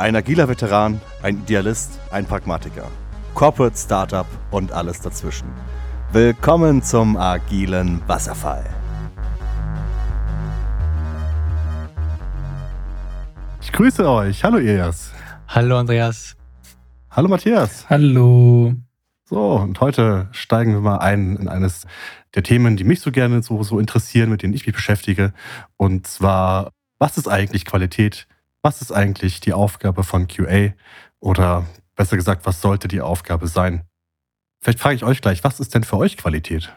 Ein agiler Veteran, ein Idealist, ein Pragmatiker. Corporate Startup und alles dazwischen. Willkommen zum agilen Wasserfall. Ich grüße euch. Hallo Elias. Hallo Andreas. Hallo Matthias. Hallo. So, und heute steigen wir mal ein in eines der Themen, die mich so gerne so, so interessieren, mit denen ich mich beschäftige. Und zwar, was ist eigentlich Qualität? Was ist eigentlich die Aufgabe von QA? Oder besser gesagt, was sollte die Aufgabe sein? Vielleicht frage ich euch gleich, was ist denn für euch Qualität?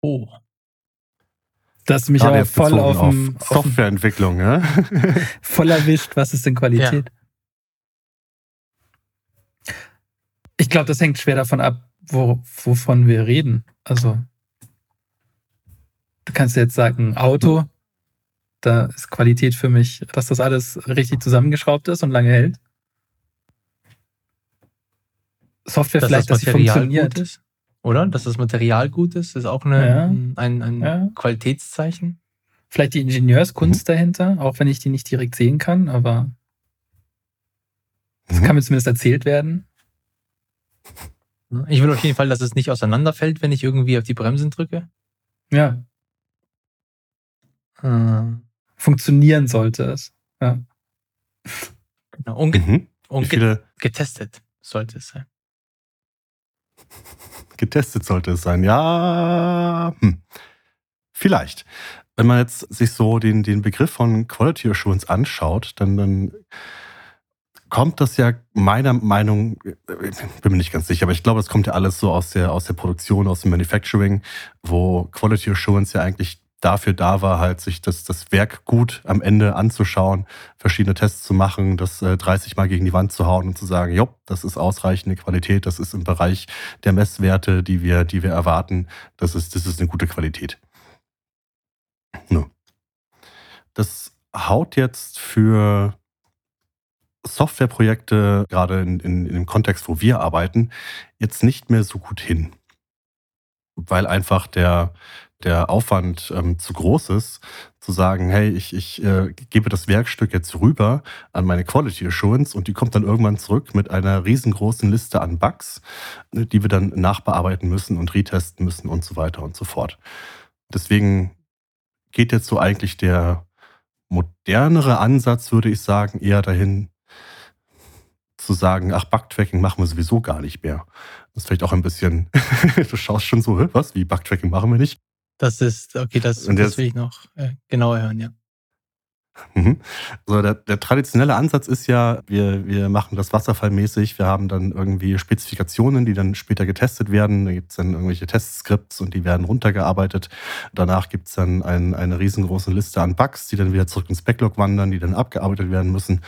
Oh. Das mich aber voll auf, auf Softwareentwicklung, ja? voll erwischt. Was ist denn Qualität? Ja. Ich glaube, das hängt schwer davon ab, wo, wovon wir reden. Also, du kannst jetzt sagen, Auto, da ist Qualität für mich, dass das alles richtig zusammengeschraubt ist und lange hält. Software dass vielleicht, das dass sie funktioniert. Ist, oder? Dass das Material gut ist, ist auch eine, ja. ein, ein ja. Qualitätszeichen. Vielleicht die Ingenieurskunst mhm. dahinter, auch wenn ich die nicht direkt sehen kann, aber es mhm. kann mir zumindest erzählt werden. Ich will auf jeden Fall, dass es nicht auseinanderfällt, wenn ich irgendwie auf die Bremsen drücke. Ja. Äh, funktionieren sollte es. Ja. Genau. Und, mhm. und viele getestet sollte es sein. Getestet sollte es sein, ja. Hm. Vielleicht. Wenn man jetzt sich so den, den Begriff von Quality Assurance anschaut, dann, dann kommt das ja meiner Meinung, bin mir nicht ganz sicher, aber ich glaube, das kommt ja alles so aus der, aus der Produktion, aus dem Manufacturing, wo Quality Assurance ja eigentlich dafür da war, halt sich das, das Werk gut am Ende anzuschauen, verschiedene Tests zu machen, das äh, 30 Mal gegen die Wand zu hauen und zu sagen, jo, das ist ausreichende Qualität, das ist im Bereich der Messwerte, die wir, die wir erwarten, das ist, das ist eine gute Qualität. No. Das haut jetzt für Softwareprojekte, gerade in, in, in dem Kontext, wo wir arbeiten, jetzt nicht mehr so gut hin. Weil einfach der, der Aufwand ähm, zu groß ist, zu sagen, hey, ich, ich äh, gebe das Werkstück jetzt rüber an meine Quality Assurance und die kommt dann irgendwann zurück mit einer riesengroßen Liste an Bugs, äh, die wir dann nachbearbeiten müssen und retesten müssen und so weiter und so fort. Deswegen geht jetzt so eigentlich der modernere Ansatz, würde ich sagen, eher dahin zu sagen, ach, Bugtracking machen wir sowieso gar nicht mehr. Das ist vielleicht auch ein bisschen, du schaust schon so, was, wie Bugtracking machen wir nicht? Das ist, okay, das, das will ich noch äh, genauer hören, ja. Mhm. Also der, der, traditionelle Ansatz ist ja, wir, wir machen das wasserfallmäßig, wir haben dann irgendwie Spezifikationen, die dann später getestet werden. Da gibt es dann irgendwelche Testskripts und die werden runtergearbeitet. Danach gibt es dann ein, eine riesengroße Liste an Bugs, die dann wieder zurück ins Backlog wandern, die dann abgearbeitet werden müssen.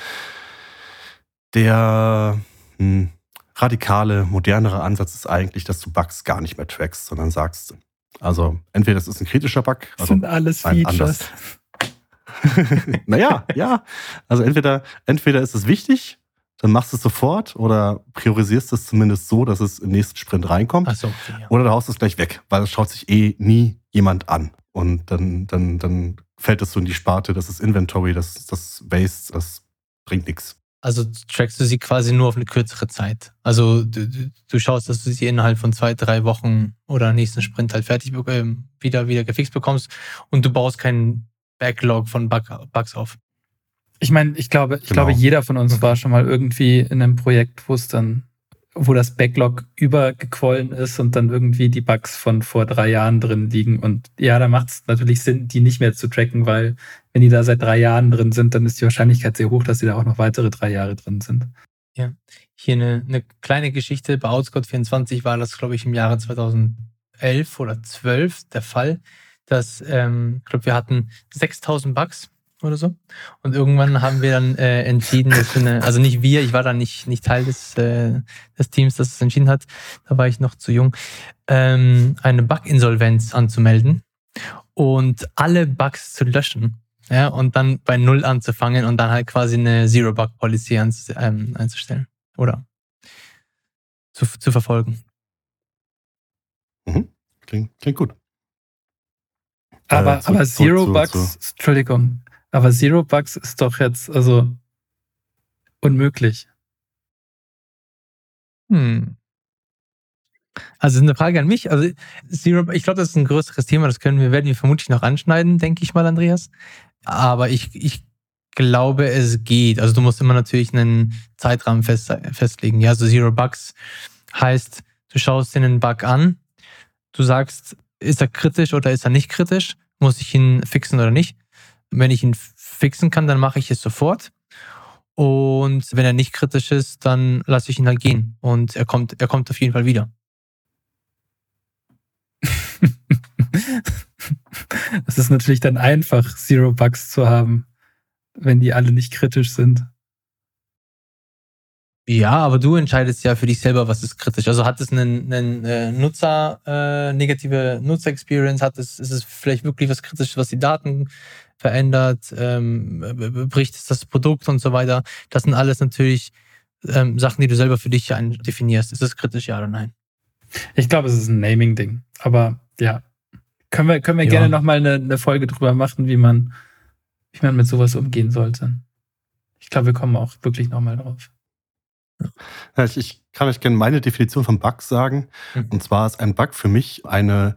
Der hm, radikale, modernere Ansatz ist eigentlich, dass du Bugs gar nicht mehr trackst, sondern sagst, also entweder das ist ein kritischer Bug. Also sind alles Features. naja, ja. Also entweder, entweder ist es wichtig, dann machst du es sofort oder priorisierst es zumindest so, dass es im nächsten Sprint reinkommt. Ach so, okay, ja. Oder du haust es gleich weg, weil es schaut sich eh nie jemand an. Und dann, dann, dann fällt es so in die Sparte, das ist Inventory, das, das Waste, das bringt nichts. Also trackst du sie quasi nur auf eine kürzere Zeit. Also du, du schaust, dass du sie innerhalb von zwei, drei Wochen oder nächsten Sprint halt fertig äh, wieder, wieder gefixt bekommst und du baust keinen Backlog von Bug, Bugs auf. Ich meine, ich glaube, ich genau. glaube, jeder von uns war schon mal irgendwie in einem Projekt, wo es dann wo das Backlog übergequollen ist und dann irgendwie die Bugs von vor drei Jahren drin liegen. Und ja, da macht es natürlich Sinn, die nicht mehr zu tracken, weil wenn die da seit drei Jahren drin sind, dann ist die Wahrscheinlichkeit sehr hoch, dass sie da auch noch weitere drei Jahre drin sind. Ja, hier eine, eine kleine Geschichte. Bei Outscott24 war das, glaube ich, im Jahre 2011 oder 12 der Fall, dass, ähm, ich glaube, wir hatten 6000 Bugs oder so. Und irgendwann haben wir dann äh, entschieden, dass wir eine, also nicht wir, ich war da nicht, nicht Teil des, äh, des Teams, das es entschieden hat, da war ich noch zu jung, ähm, eine Bug-Insolvenz anzumelden und alle Bugs zu löschen. Ja, und dann bei Null anzufangen und dann halt quasi eine Zero-Bug-Policy ähm, einzustellen. Oder zu, zu verfolgen. Mhm. Klingt, klingt gut. Aber, äh, zu, aber Zero zu, Bugs, zu, Entschuldigung, aber Zero Bugs ist doch jetzt, also unmöglich. Hm. Also eine Frage an mich. Also Zero, ich glaube, das ist ein größeres Thema. Das können wir werden wir vermutlich noch anschneiden, denke ich mal, Andreas. Aber ich, ich glaube, es geht. Also du musst immer natürlich einen Zeitrahmen fest, festlegen. Ja, also Zero Bugs heißt, du schaust dir einen Bug an, du sagst, ist er kritisch oder ist er nicht kritisch? Muss ich ihn fixen oder nicht? Wenn ich ihn fixen kann, dann mache ich es sofort. Und wenn er nicht kritisch ist, dann lasse ich ihn halt gehen. Und er kommt, er kommt auf jeden Fall wieder. Es ist natürlich dann einfach, Zero Bugs zu haben, wenn die alle nicht kritisch sind. Ja, aber du entscheidest ja für dich selber, was ist kritisch. Also hat es einen, einen äh, Nutzer, äh, negative Nutzer-Experience, hat es, ist es vielleicht wirklich was Kritisches, was die Daten verändert, ähm, bricht es das Produkt und so weiter. Das sind alles natürlich ähm, Sachen, die du selber für dich definierst. Ist es kritisch, ja oder nein? Ich glaube, es ist ein Naming-Ding. Aber ja, können wir, können wir ja. gerne nochmal eine, eine Folge drüber machen, wie man, wie man mit sowas umgehen sollte. Ich glaube, wir kommen auch wirklich nochmal drauf. Ja, ich, ich, kann euch gerne meine Definition von Bug sagen. Mhm. Und zwar ist ein Bug für mich eine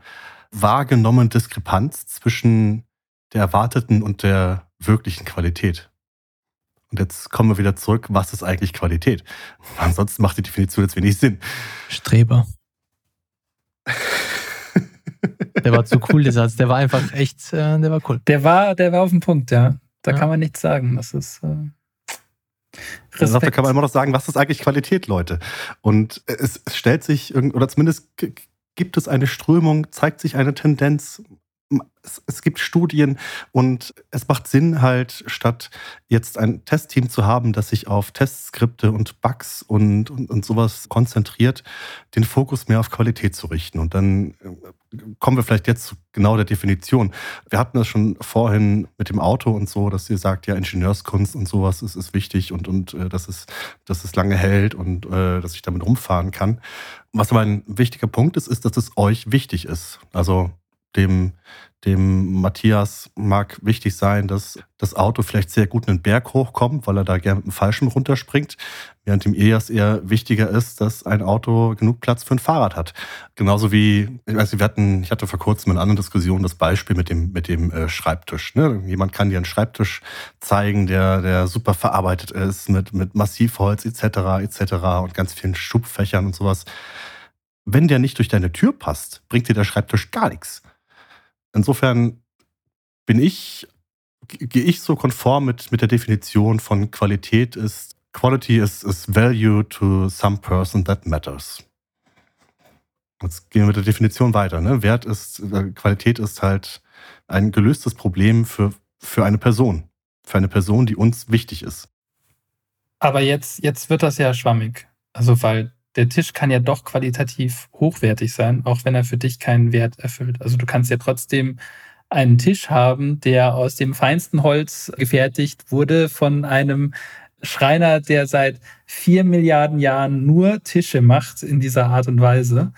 wahrgenommene Diskrepanz zwischen der erwarteten und der wirklichen Qualität. Und jetzt kommen wir wieder zurück, was ist eigentlich Qualität? Ansonsten macht die Definition jetzt wenig Sinn. Streber. Der war zu cool, der Satz. Der war einfach echt, äh, der war cool. Der war, der war auf dem Punkt, ja. Da ja. kann man nichts sagen. Das ist. Äh Respekt. Da kann man immer noch sagen, was ist eigentlich Qualität, Leute? Und es, es stellt sich, oder zumindest gibt es eine Strömung, zeigt sich eine Tendenz, es, gibt Studien und es macht Sinn halt, statt jetzt ein Testteam zu haben, das sich auf Testskripte und Bugs und, und, und sowas konzentriert, den Fokus mehr auf Qualität zu richten. Und dann äh, kommen wir vielleicht jetzt zu genau der Definition. Wir hatten das schon vorhin mit dem Auto und so, dass ihr sagt, ja, Ingenieurskunst und sowas ist, ist wichtig und, und äh, dass, es, dass es lange hält und äh, dass ich damit rumfahren kann. Was aber ein wichtiger Punkt ist, ist, dass es euch wichtig ist. Also dem, dem Matthias mag wichtig sein, dass das Auto vielleicht sehr gut einen Berg hochkommt, weil er da gerne mit dem Fallschirm runterspringt, während dem Elias eher wichtiger ist, dass ein Auto genug Platz für ein Fahrrad hat. Genauso wie, ich weiß, wir hatten, ich hatte vor kurzem in einer anderen Diskussion das Beispiel mit dem, mit dem äh, Schreibtisch. Ne? Jemand kann dir einen Schreibtisch zeigen, der, der super verarbeitet ist, mit, mit Massivholz etc. etc. und ganz vielen Schubfächern und sowas. Wenn der nicht durch deine Tür passt, bringt dir der Schreibtisch gar nichts. Insofern bin ich, gehe ich so konform mit, mit der Definition von Qualität ist, Quality is, is value to some person that matters. Jetzt gehen wir mit der Definition weiter. Ne? Wert ist, äh, Qualität ist halt ein gelöstes Problem für, für eine Person. Für eine Person, die uns wichtig ist. Aber jetzt, jetzt wird das ja schwammig. Also, weil der Tisch kann ja doch qualitativ hochwertig sein, auch wenn er für dich keinen Wert erfüllt. Also du kannst ja trotzdem einen Tisch haben, der aus dem feinsten Holz gefertigt wurde von einem Schreiner, der seit vier Milliarden Jahren nur Tische macht in dieser Art und Weise.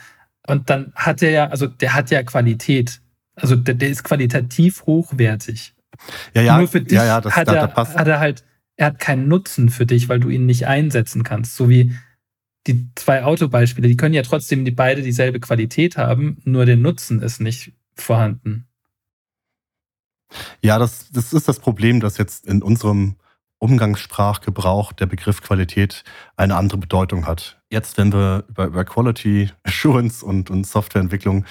Und dann hat er ja, also der hat ja Qualität. Also der, der ist qualitativ hochwertig. Ja, ja, nur für dich ja, ja, das, hat, da, er, da hat er halt, er hat keinen Nutzen für dich, weil du ihn nicht einsetzen kannst. So wie die zwei Autobeispiele, die können ja trotzdem die beide dieselbe Qualität haben, nur der Nutzen ist nicht vorhanden. Ja, das, das ist das Problem, dass jetzt in unserem Umgangssprachgebrauch der Begriff Qualität eine andere Bedeutung hat. Jetzt, wenn wir über, über Quality Assurance und, und Softwareentwicklung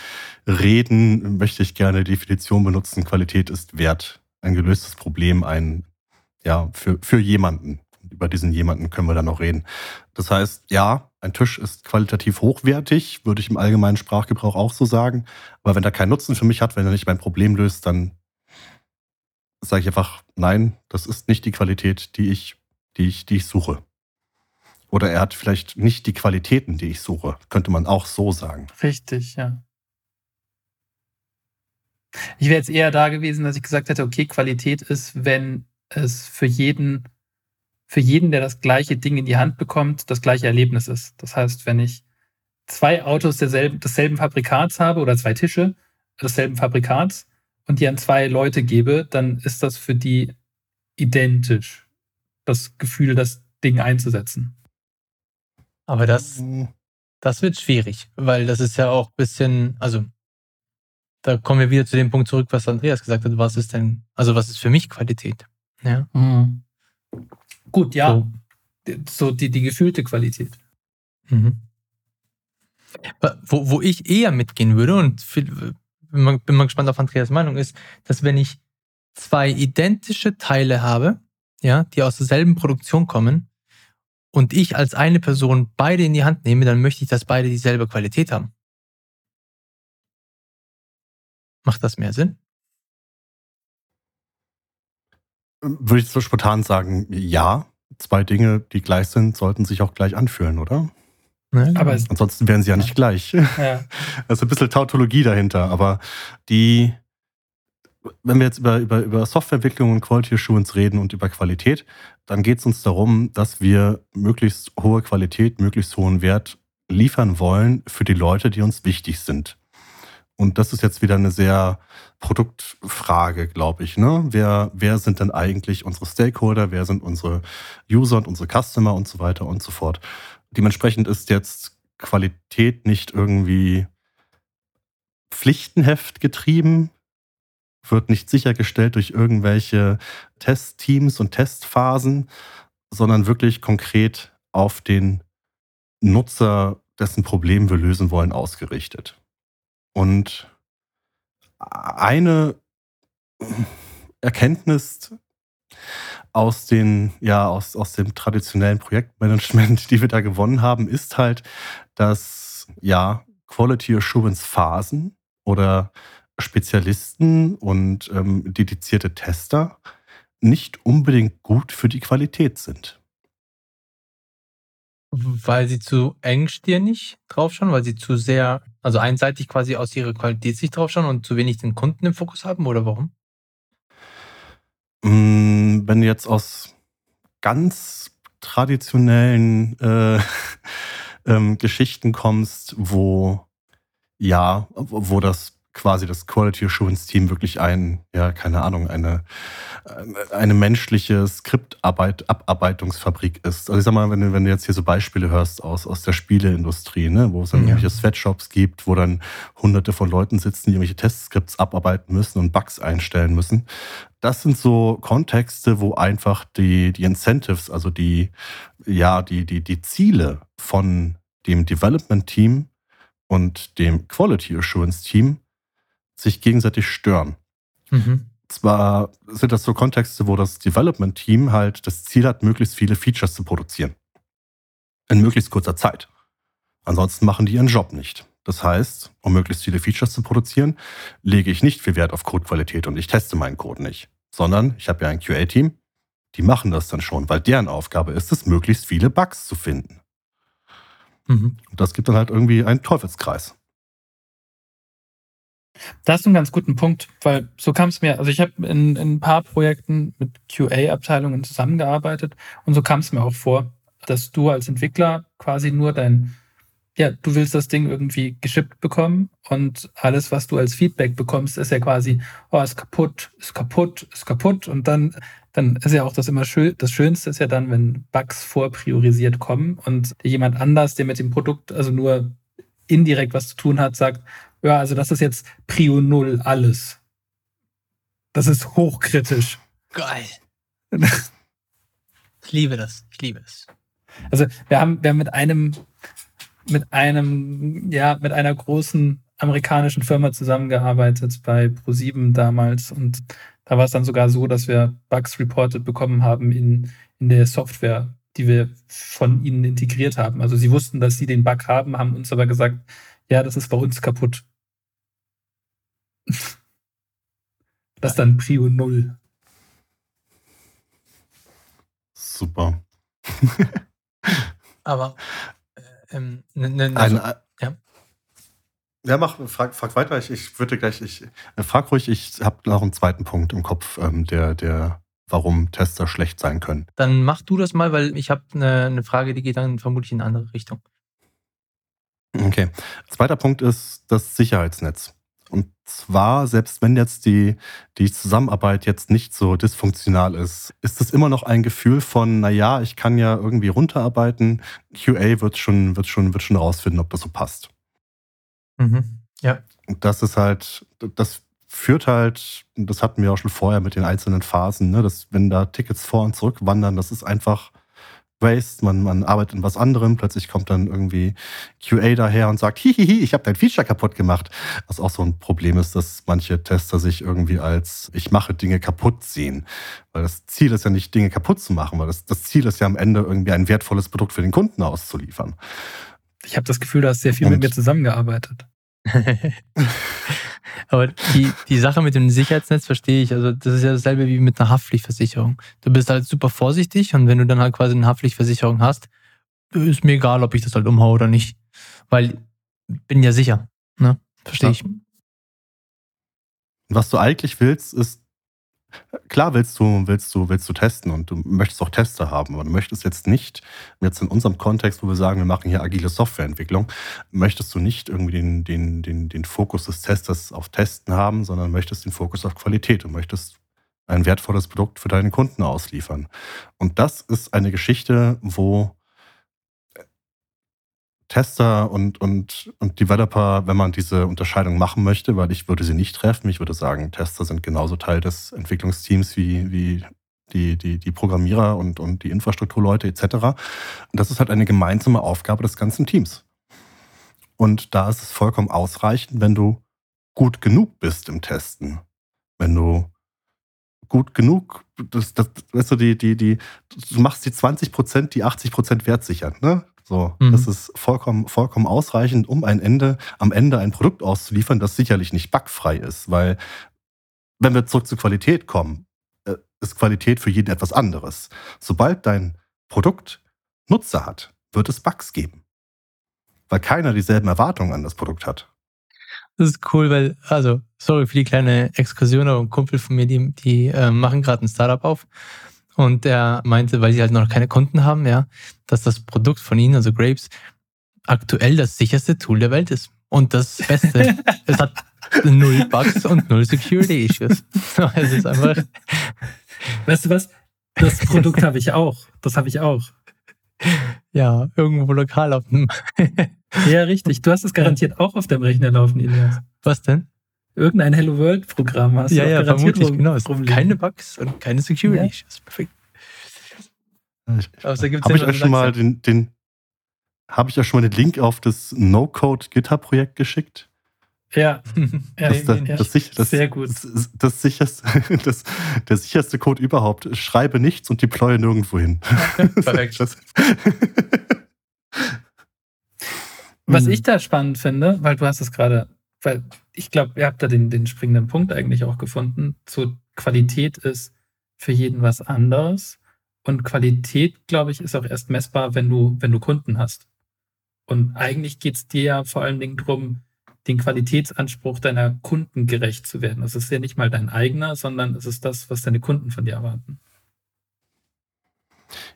reden, möchte ich gerne die Definition benutzen, Qualität ist Wert, ein gelöstes Problem, ein, ja, für, für jemanden über diesen jemanden können wir dann noch reden. Das heißt, ja, ein Tisch ist qualitativ hochwertig, würde ich im allgemeinen Sprachgebrauch auch so sagen. Aber wenn er keinen Nutzen für mich hat, wenn er nicht mein Problem löst, dann sage ich einfach, nein, das ist nicht die Qualität, die ich, die ich, die ich suche. Oder er hat vielleicht nicht die Qualitäten, die ich suche. Könnte man auch so sagen. Richtig, ja. Ich wäre jetzt eher da gewesen, dass ich gesagt hätte, okay, Qualität ist, wenn es für jeden für jeden, der das gleiche Ding in die Hand bekommt, das gleiche Erlebnis ist. Das heißt, wenn ich zwei Autos derselben, desselben Fabrikats habe oder zwei Tische desselben Fabrikats und die an zwei Leute gebe, dann ist das für die identisch. Das Gefühl, das Ding einzusetzen. Aber das, mhm. das wird schwierig, weil das ist ja auch ein bisschen, also da kommen wir wieder zu dem Punkt zurück, was Andreas gesagt hat. Was ist denn, also was ist für mich Qualität? Ja. Mhm. Gut, ja. So, so die, die gefühlte Qualität. Mhm. Wo, wo ich eher mitgehen würde und viel, bin, mal, bin mal gespannt auf Andreas Meinung ist, dass wenn ich zwei identische Teile habe, ja, die aus derselben Produktion kommen und ich als eine Person beide in die Hand nehme, dann möchte ich, dass beide dieselbe Qualität haben. Macht das mehr Sinn? Würde ich so spontan sagen, ja. Zwei Dinge, die gleich sind, sollten sich auch gleich anfühlen, oder? Ja, genau. aber Ansonsten wären sie ja nicht gleich. Ja. Da ist ein bisschen Tautologie dahinter, aber die, wenn wir jetzt über, über, über Softwareentwicklung und Quality Assurance reden und über Qualität, dann geht es uns darum, dass wir möglichst hohe Qualität, möglichst hohen Wert liefern wollen für die Leute, die uns wichtig sind. Und das ist jetzt wieder eine sehr Produktfrage, glaube ich. Ne? Wer, wer sind denn eigentlich unsere Stakeholder? Wer sind unsere User und unsere Customer und so weiter und so fort? Dementsprechend ist jetzt Qualität nicht irgendwie Pflichtenheft getrieben, wird nicht sichergestellt durch irgendwelche Testteams und Testphasen, sondern wirklich konkret auf den Nutzer, dessen Problem wir lösen wollen, ausgerichtet. Und eine Erkenntnis aus den, ja, aus, aus dem traditionellen Projektmanagement, die wir da gewonnen haben, ist halt, dass ja, Quality Assurance Phasen oder Spezialisten und ähm, dedizierte Tester nicht unbedingt gut für die Qualität sind. Weil sie zu engstirnig draufschauen, weil sie zu sehr also einseitig quasi aus ihrer Qualitätssicht draufschauen und zu wenig den Kunden im Fokus haben oder warum? Mm, wenn du jetzt aus ganz traditionellen äh, ähm, Geschichten kommst, wo ja, wo das quasi das Quality Assurance Team wirklich ein, ja, keine Ahnung, eine, eine menschliche Skriptabarbeitungsfabrik ist. Also ich sag mal, wenn du, wenn du jetzt hier so Beispiele hörst aus, aus der Spieleindustrie, ne, wo es dann ja. irgendwelche Sweatshops gibt, wo dann hunderte von Leuten sitzen, die irgendwelche Testskripts abarbeiten müssen und Bugs einstellen müssen. Das sind so Kontexte, wo einfach die, die Incentives, also die, ja, die, die, die Ziele von dem Development Team und dem Quality Assurance Team sich gegenseitig stören. Mhm. Zwar sind das so Kontexte, wo das Development-Team halt das Ziel hat, möglichst viele Features zu produzieren. In möglichst kurzer Zeit. Ansonsten machen die ihren Job nicht. Das heißt, um möglichst viele Features zu produzieren, lege ich nicht viel Wert auf Codequalität und ich teste meinen Code nicht. Sondern ich habe ja ein QA-Team, die machen das dann schon, weil deren Aufgabe ist es, möglichst viele Bugs zu finden. Mhm. Und das gibt dann halt irgendwie einen Teufelskreis. Da hast du einen ganz guten Punkt, weil so kam es mir, also ich habe in, in, ein paar Projekten mit QA-Abteilungen zusammengearbeitet und so kam es mir auch vor, dass du als Entwickler quasi nur dein, ja, du willst das Ding irgendwie geschippt bekommen und alles, was du als Feedback bekommst, ist ja quasi, oh, ist kaputt, ist kaputt, ist kaputt und dann, dann ist ja auch das immer schön, das Schönste ist ja dann, wenn Bugs vorpriorisiert kommen und jemand anders, der mit dem Produkt also nur indirekt was zu tun hat, sagt, ja, also das ist jetzt Prio Null alles. Das ist hochkritisch. Geil. ich liebe das. Ich liebe es. Also wir haben, wir haben mit einem, mit einem, ja, mit einer großen amerikanischen Firma zusammengearbeitet bei Pro7 damals und da war es dann sogar so, dass wir Bugs reported bekommen haben in, in der Software, die wir von ihnen integriert haben. Also sie wussten, dass sie den Bug haben, haben uns aber gesagt, ja, das ist bei uns kaputt. Das ist dann Prio 0. Super. Aber äh, ähm, ne, ne, also, Ein, ja. Ja, mach, frag, frag weiter. Ich, ich würde gleich, ich äh, frag ruhig, ich habe noch einen zweiten Punkt im Kopf, ähm, der, der, warum Tester schlecht sein können. Dann mach du das mal, weil ich habe eine, eine Frage, die geht dann vermutlich in eine andere Richtung. Okay. Zweiter Punkt ist das Sicherheitsnetz. Und zwar, selbst wenn jetzt die, die Zusammenarbeit jetzt nicht so dysfunktional ist, ist es immer noch ein Gefühl von, naja, ich kann ja irgendwie runterarbeiten. QA wird schon, wird schon, wird schon rausfinden, ob das so passt. Mhm. Ja. Und das ist halt, das führt halt, das hatten wir auch schon vorher mit den einzelnen Phasen, ne, dass wenn da Tickets vor und zurück wandern, das ist einfach Waste, man, man arbeitet in was anderem, plötzlich kommt dann irgendwie QA daher und sagt, hihihi, ich habe dein Feature kaputt gemacht. Was auch so ein Problem ist, dass manche Tester sich irgendwie als ich mache Dinge kaputt sehen. Weil das Ziel ist ja nicht, Dinge kaputt zu machen, weil das, das Ziel ist ja am Ende irgendwie ein wertvolles Produkt für den Kunden auszuliefern. Ich habe das Gefühl, du hast sehr viel und mit mir zusammengearbeitet. Aber die, die Sache mit dem Sicherheitsnetz verstehe ich. Also, das ist ja dasselbe wie mit einer Haftpflichtversicherung. Du bist halt super vorsichtig und wenn du dann halt quasi eine Haftpflichtversicherung hast, ist mir egal, ob ich das halt umhaue oder nicht. Weil bin ja sicher. Ne? Verstehe ja. ich. Was du eigentlich willst, ist Klar willst du, willst du, willst du testen und du möchtest auch Tester haben, aber du möchtest jetzt nicht, jetzt in unserem Kontext, wo wir sagen, wir machen hier agile Softwareentwicklung, möchtest du nicht irgendwie den, den, den, den Fokus des Testers auf Testen haben, sondern möchtest den Fokus auf Qualität. Du möchtest ein wertvolles Produkt für deinen Kunden ausliefern. Und das ist eine Geschichte, wo Tester und, und, und Developer, wenn man diese Unterscheidung machen möchte, weil ich würde sie nicht treffen. Ich würde sagen, Tester sind genauso Teil des Entwicklungsteams wie, wie die, die, die Programmierer und, und die Infrastrukturleute etc. Und das ist halt eine gemeinsame Aufgabe des ganzen Teams. Und da ist es vollkommen ausreichend, wenn du gut genug bist im Testen. Wenn du gut genug, das, das, weißt du, die, die, die, du machst die 20 Prozent, die 80 Prozent Wert sichern. Ne? So, mhm. das ist vollkommen, vollkommen ausreichend, um ein Ende, am Ende ein Produkt auszuliefern, das sicherlich nicht bugfrei ist, weil wenn wir zurück zur Qualität kommen, äh, ist Qualität für jeden etwas anderes. Sobald dein Produkt Nutzer hat, wird es Bugs geben, weil keiner dieselben Erwartungen an das Produkt hat. Das ist cool, weil, also, sorry für die kleine Exkursion, aber ein Kumpel von mir, die, die äh, machen gerade ein Startup auf und er meinte, weil sie halt noch keine Kunden haben, ja, dass das Produkt von ihnen, also Grapes, aktuell das sicherste Tool der Welt ist. Und das Beste, es hat null Bugs und null Security Issues. Es ist einfach. Weißt du was? Das Produkt habe ich auch. Das habe ich auch. Ja, irgendwo lokal auf dem. ja, richtig. Du hast es garantiert auch auf deinem Rechner laufen, Elias. Was denn? Irgendein Hello World Programm hast. Ja, ja, vermutlich, genau. Keine Bugs und keine Security. Ja. Das ist perfekt. Habe ich euch schon mal den, den habe ich euch schon mal den Link auf das No-Code GitHub-Projekt geschickt? Ja, das, das, das, das, das, sehr gut. Das, das, sicherste, das, der sicherste Code überhaupt. Schreibe nichts und deploye nirgendwo hin. Perfekt. Was ich da spannend finde, weil du hast es gerade weil ich glaube, ihr habt da den, den springenden Punkt eigentlich auch gefunden. So Qualität ist für jeden was anderes. Und Qualität, glaube ich, ist auch erst messbar, wenn du, wenn du Kunden hast. Und eigentlich geht es dir ja vor allen Dingen darum, den Qualitätsanspruch deiner Kunden gerecht zu werden. Das ist ja nicht mal dein eigener, sondern es ist das, was deine Kunden von dir erwarten.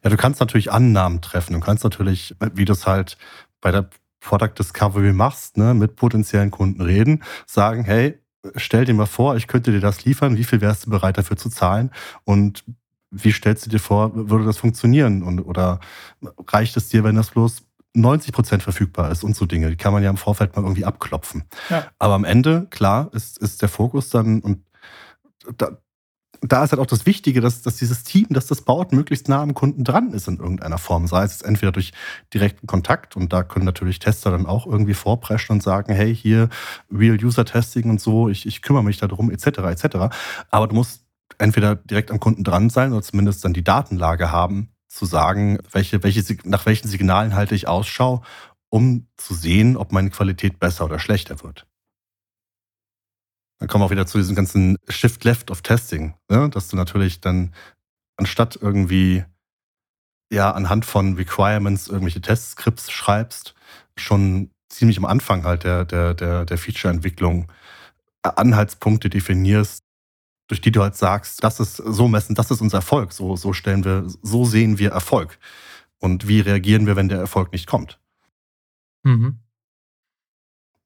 Ja, du kannst natürlich Annahmen treffen. Du kannst natürlich, wie du es halt bei der Product Discovery machst, ne, mit potenziellen Kunden reden, sagen, hey, stell dir mal vor, ich könnte dir das liefern, wie viel wärst du bereit dafür zu zahlen und wie stellst du dir vor, würde das funktionieren und, oder reicht es dir, wenn das bloß 90 Prozent verfügbar ist und so Dinge, die kann man ja im Vorfeld mal irgendwie abklopfen. Ja. Aber am Ende, klar, ist, ist der Fokus dann und da, da ist halt auch das Wichtige, dass, dass dieses Team, das das baut, möglichst nah am Kunden dran ist in irgendeiner Form. Sei es entweder durch direkten Kontakt und da können natürlich Tester dann auch irgendwie vorpreschen und sagen, hey, hier Real-User-Testing und so, ich, ich kümmere mich darum, etc., etc. Aber du musst entweder direkt am Kunden dran sein oder zumindest dann die Datenlage haben, zu sagen, welche, welche, nach welchen Signalen halte ich Ausschau, um zu sehen, ob meine Qualität besser oder schlechter wird. Dann kommen wir auch wieder zu diesem ganzen Shift Left of Testing, ne? dass du natürlich dann anstatt irgendwie ja anhand von Requirements irgendwelche Testscripts schreibst, schon ziemlich am Anfang halt der, der, der, der Feature-Entwicklung Anhaltspunkte definierst, durch die du halt sagst, das ist so messen, das ist unser Erfolg, so, so stellen wir, so sehen wir Erfolg. Und wie reagieren wir, wenn der Erfolg nicht kommt? Mhm.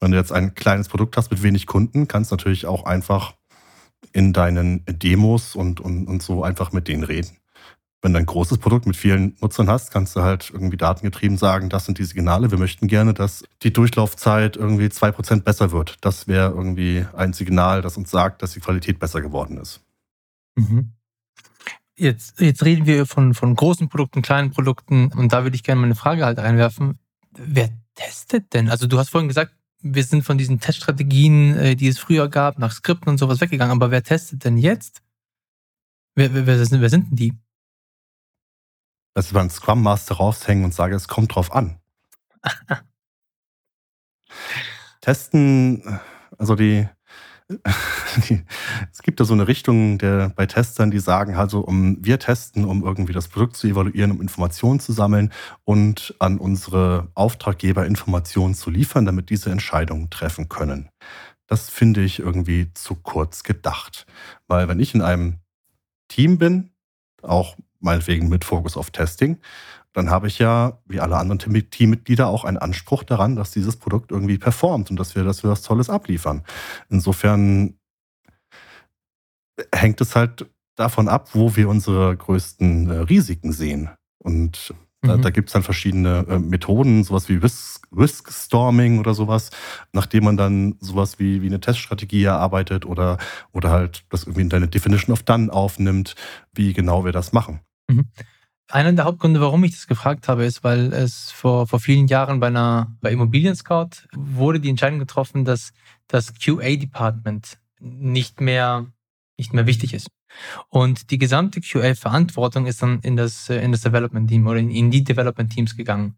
Wenn du jetzt ein kleines Produkt hast mit wenig Kunden, kannst du natürlich auch einfach in deinen Demos und, und, und so einfach mit denen reden. Wenn du ein großes Produkt mit vielen Nutzern hast, kannst du halt irgendwie datengetrieben sagen, das sind die Signale, wir möchten gerne, dass die Durchlaufzeit irgendwie 2% besser wird. Das wäre irgendwie ein Signal, das uns sagt, dass die Qualität besser geworden ist. Mhm. Jetzt, jetzt reden wir von, von großen Produkten, kleinen Produkten und da würde ich gerne mal eine Frage halt einwerfen. Wer testet denn? Also du hast vorhin gesagt, wir sind von diesen Teststrategien, äh, die es früher gab, nach Skripten und sowas weggegangen, aber wer testet denn jetzt? Wer, wer, wer, sind, wer sind denn die? dass wir einen Scrum Master raushängen und sage, es kommt drauf an. Testen, also die, es gibt da so eine Richtung der, bei Testern, die sagen also, um, wir testen, um irgendwie das Produkt zu evaluieren, um Informationen zu sammeln und an unsere Auftraggeber Informationen zu liefern, damit diese Entscheidungen treffen können. Das finde ich irgendwie zu kurz gedacht. Weil wenn ich in einem Team bin, auch meinetwegen mit Fokus auf Testing, dann habe ich ja, wie alle anderen Teammitglieder, auch einen Anspruch daran, dass dieses Produkt irgendwie performt und dass wir, dass wir was Tolles abliefern. Insofern hängt es halt davon ab, wo wir unsere größten äh, Risiken sehen. Und da, mhm. da gibt es dann verschiedene äh, Methoden, sowas wie Risk, Risk Storming oder sowas, nachdem man dann sowas wie, wie eine Teststrategie erarbeitet oder, oder halt das irgendwie in deine Definition of Done aufnimmt, wie genau wir das machen. Mhm. Einer der Hauptgründe, warum ich das gefragt habe, ist, weil es vor, vor vielen Jahren bei einer bei Immobilien Scout wurde die Entscheidung getroffen, dass das QA-Department nicht mehr, nicht mehr wichtig ist. Und die gesamte QA-Verantwortung ist dann in das, in das Development Team oder in, in die Development Teams gegangen.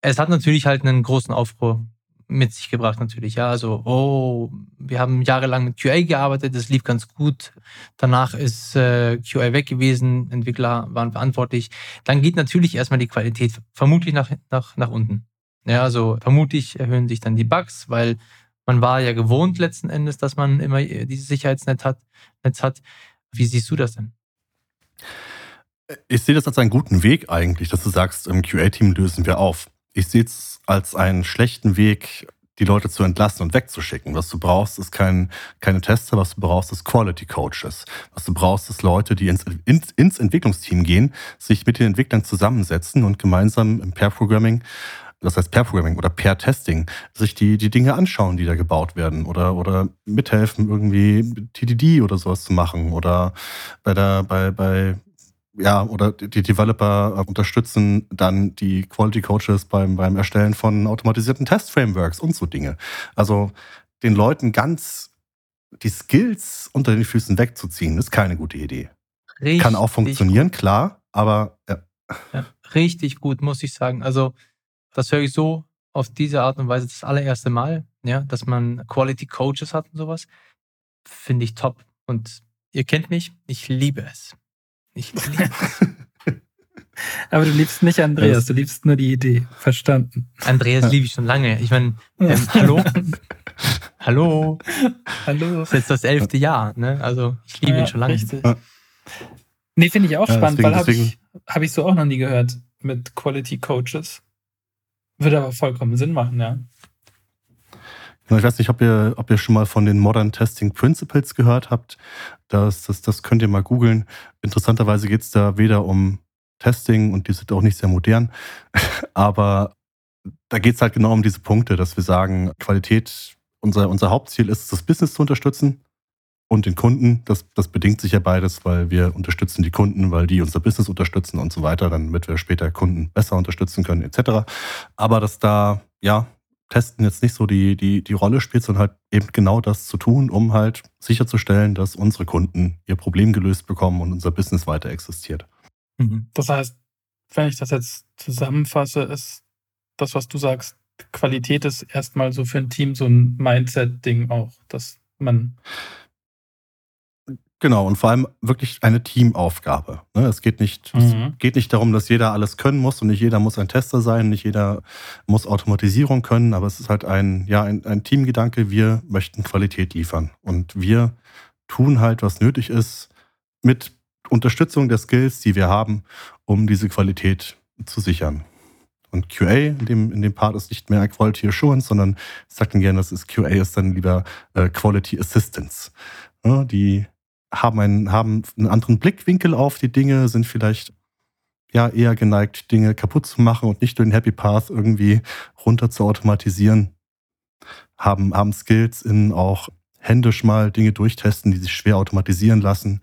Es hat natürlich halt einen großen Aufruhr mit sich gebracht natürlich. Ja, also, oh, wir haben jahrelang mit QA gearbeitet, das lief ganz gut. Danach ist äh, QA weg gewesen, Entwickler waren verantwortlich. Dann geht natürlich erstmal die Qualität vermutlich nach, nach, nach unten. Ja, also vermutlich erhöhen sich dann die Bugs, weil man war ja gewohnt letzten Endes, dass man immer dieses Sicherheitsnetz hat. Netz hat. Wie siehst du das denn? Ich sehe das als einen guten Weg eigentlich, dass du sagst, im QA-Team lösen wir auf. Ich sehe es als einen schlechten Weg, die Leute zu entlassen und wegzuschicken. Was du brauchst, ist kein, keine Tester, was du brauchst, ist Quality Coaches. Was du brauchst, ist Leute, die ins, ins, ins Entwicklungsteam gehen, sich mit den Entwicklern zusammensetzen und gemeinsam im Pair-Programming das heißt Pair-Programming oder Pair-Testing, sich die, die Dinge anschauen, die da gebaut werden oder, oder mithelfen, irgendwie TDD oder sowas zu machen oder bei der, bei, bei ja, oder die Developer äh, unterstützen dann die Quality Coaches beim, beim Erstellen von automatisierten Test-Frameworks und so Dinge. Also den Leuten ganz die Skills unter den Füßen wegzuziehen, ist keine gute Idee. Richtig Kann auch funktionieren, gut. klar, aber ja. ja. Richtig gut, muss ich sagen. Also, das höre ich so auf diese Art und Weise das allererste Mal, ja, dass man Quality Coaches hat und sowas. Finde ich top. Und ihr kennt mich, ich liebe es. Ich Aber du liebst nicht Andreas, du liebst nur die Idee. Verstanden. Andreas liebe ich schon lange. Ich meine, ähm, hallo? hallo? Hallo? Das ist jetzt das elfte Jahr, ne? Also ich liebe ja, ihn schon lange. Richtig. Nee, finde ich auch ja, spannend, deswegen, weil habe ich, hab ich so auch noch nie gehört mit Quality Coaches. Würde aber vollkommen Sinn machen, ja. Ich weiß nicht, ob ihr, ob ihr schon mal von den Modern Testing Principles gehört habt. Das, das, das könnt ihr mal googeln. Interessanterweise geht es da weder um Testing und die sind auch nicht sehr modern, aber da geht es halt genau um diese Punkte, dass wir sagen, Qualität, unser, unser Hauptziel ist, das Business zu unterstützen und den Kunden. Das, das bedingt sich ja beides, weil wir unterstützen die Kunden, weil die unser Business unterstützen und so weiter, damit wir später Kunden besser unterstützen können, etc. Aber dass da, ja, Testen jetzt nicht so die, die, die Rolle spielt, sondern halt eben genau das zu tun, um halt sicherzustellen, dass unsere Kunden ihr Problem gelöst bekommen und unser Business weiter existiert. Mhm. Das heißt, wenn ich das jetzt zusammenfasse, ist das, was du sagst, Qualität ist erstmal so für ein Team so ein Mindset-Ding auch, dass man Genau, und vor allem wirklich eine Teamaufgabe. Ne? Es geht nicht, mhm. es geht nicht darum, dass jeder alles können muss und nicht jeder muss ein Tester sein, nicht jeder muss Automatisierung können, aber es ist halt ein, ja, ein, ein Teamgedanke, wir möchten Qualität liefern. Und wir tun halt, was nötig ist, mit Unterstützung der Skills, die wir haben, um diese Qualität zu sichern. Und QA in dem, in dem Part ist nicht mehr Quality Assurance, sondern sagt dann gerne, das ist QA ist dann lieber äh, Quality Assistance. Ja, die haben einen, haben einen anderen Blickwinkel auf die Dinge, sind vielleicht ja eher geneigt, Dinge kaputt zu machen und nicht durch den Happy Path irgendwie runter zu automatisieren. Haben, haben Skills in auch händisch mal Dinge durchtesten, die sich schwer automatisieren lassen,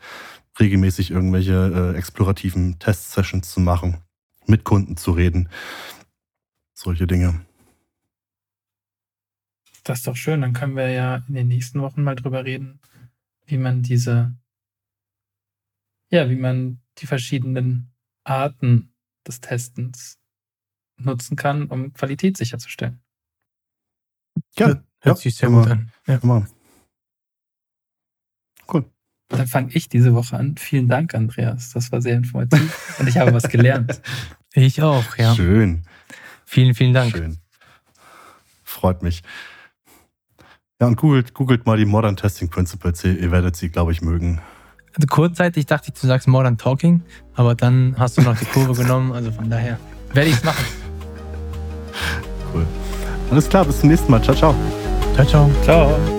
regelmäßig irgendwelche äh, explorativen Test-Sessions zu machen, mit Kunden zu reden. Solche Dinge. Das ist doch schön. Dann können wir ja in den nächsten Wochen mal drüber reden, wie man diese, ja, wie man die verschiedenen Arten des Testens nutzen kann, um Qualität sicherzustellen. Ja, hört ja, sich sehr gut an. Ja. Immer. Cool. Dann fange ich diese Woche an. Vielen Dank, Andreas. Das war sehr informativ und ich habe was gelernt. Ich auch, ja. Schön. Vielen, vielen Dank. Schön. Freut mich. Ja, und googelt, googelt mal die Modern Testing Principles. Ihr werdet sie, glaube ich, mögen. Also kurzzeitig dachte ich, du sagst Modern Talking, aber dann hast du noch die Kurve genommen. Also von daher werde ich es machen. Cool. Alles klar, bis zum nächsten Mal. Ciao, ciao. Ciao, ciao. Ciao.